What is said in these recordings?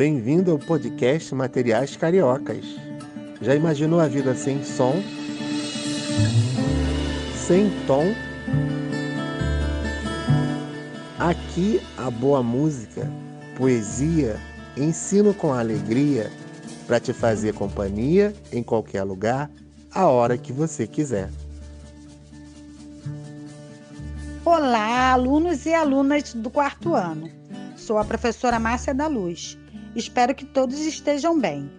Bem-vindo ao podcast Materiais Cariocas. Já imaginou a vida sem som? Sem tom? Aqui a boa música, poesia, ensino com alegria para te fazer companhia em qualquer lugar, a hora que você quiser. Olá, alunos e alunas do quarto ano. Sou a professora Márcia da Luz. Espero que todos estejam bem.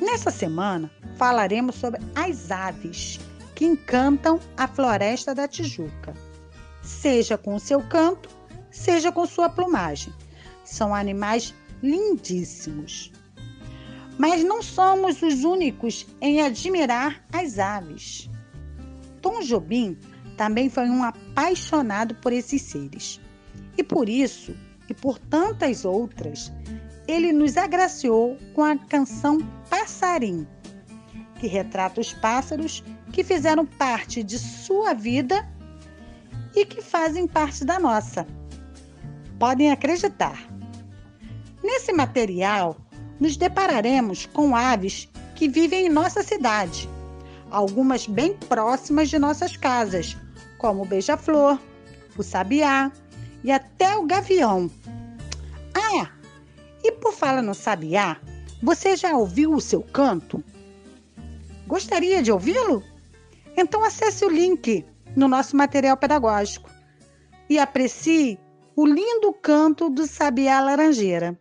Nessa semana falaremos sobre as aves que encantam a floresta da Tijuca, seja com seu canto, seja com sua plumagem. São animais lindíssimos. Mas não somos os únicos em admirar as aves. Tom Jobim também foi um apaixonado por esses seres. E por isso, e por tantas outras, ele nos agraciou com a canção Passarim, que retrata os pássaros que fizeram parte de sua vida e que fazem parte da nossa. Podem acreditar. Nesse material, nos depararemos com aves que vivem em nossa cidade, algumas bem próximas de nossas casas, como o beija-flor, o sabiá e até o gavião. Ah, e por falar no sabiá, você já ouviu o seu canto? Gostaria de ouvi-lo? Então acesse o link no nosso material pedagógico e aprecie o lindo canto do sabiá laranjeira.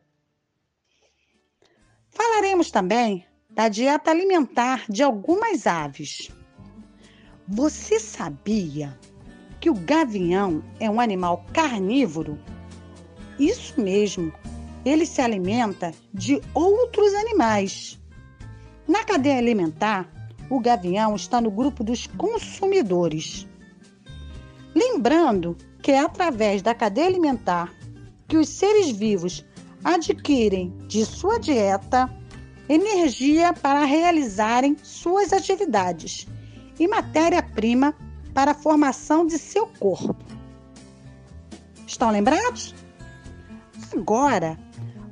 Falaremos também da dieta alimentar de algumas aves. Você sabia que o gavião é um animal carnívoro? Isso mesmo, ele se alimenta de outros animais. Na cadeia alimentar, o gavião está no grupo dos consumidores. Lembrando que é através da cadeia alimentar que os seres vivos adquirem de sua dieta energia para realizarem suas atividades e matéria-prima para a formação de seu corpo. Estão lembrados? Agora,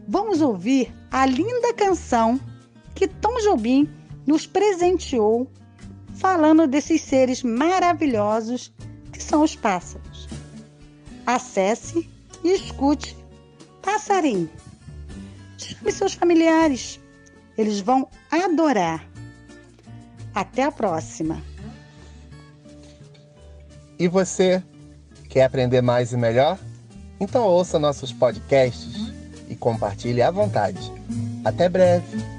vamos ouvir a linda canção que Tom Jobim nos presenteou falando desses seres maravilhosos que são os pássaros. Acesse e escute Passarinho. Chame seus familiares. Eles vão adorar. Até a próxima! E você quer aprender mais e melhor? Então ouça nossos podcasts e compartilhe à vontade. Até breve!